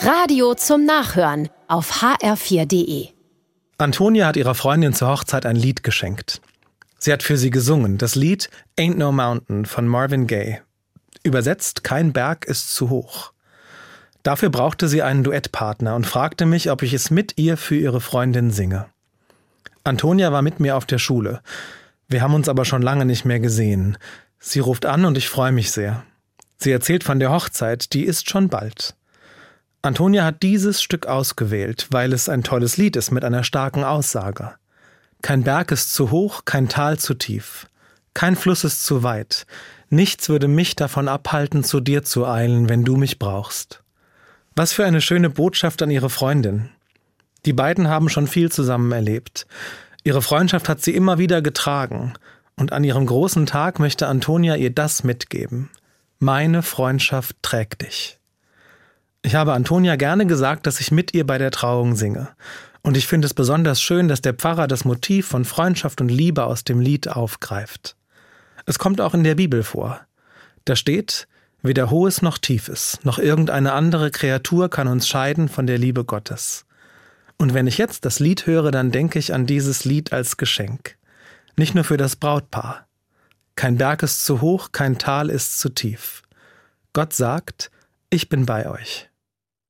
Radio zum Nachhören auf hr4.de. Antonia hat ihrer Freundin zur Hochzeit ein Lied geschenkt. Sie hat für sie gesungen, das Lied Ain't No Mountain von Marvin Gaye. Übersetzt, kein Berg ist zu hoch. Dafür brauchte sie einen Duettpartner und fragte mich, ob ich es mit ihr für ihre Freundin singe. Antonia war mit mir auf der Schule. Wir haben uns aber schon lange nicht mehr gesehen. Sie ruft an und ich freue mich sehr. Sie erzählt von der Hochzeit, die ist schon bald. Antonia hat dieses Stück ausgewählt, weil es ein tolles Lied ist mit einer starken Aussage. Kein Berg ist zu hoch, kein Tal zu tief. Kein Fluss ist zu weit. Nichts würde mich davon abhalten, zu dir zu eilen, wenn du mich brauchst. Was für eine schöne Botschaft an ihre Freundin. Die beiden haben schon viel zusammen erlebt. Ihre Freundschaft hat sie immer wieder getragen, und an ihrem großen Tag möchte Antonia ihr das mitgeben. Meine Freundschaft trägt dich. Ich habe Antonia gerne gesagt, dass ich mit ihr bei der Trauung singe. Und ich finde es besonders schön, dass der Pfarrer das Motiv von Freundschaft und Liebe aus dem Lied aufgreift. Es kommt auch in der Bibel vor. Da steht, weder hohes noch tiefes, noch irgendeine andere Kreatur kann uns scheiden von der Liebe Gottes. Und wenn ich jetzt das Lied höre, dann denke ich an dieses Lied als Geschenk. Nicht nur für das Brautpaar. Kein Berg ist zu hoch, kein Tal ist zu tief. Gott sagt, ich bin bei euch.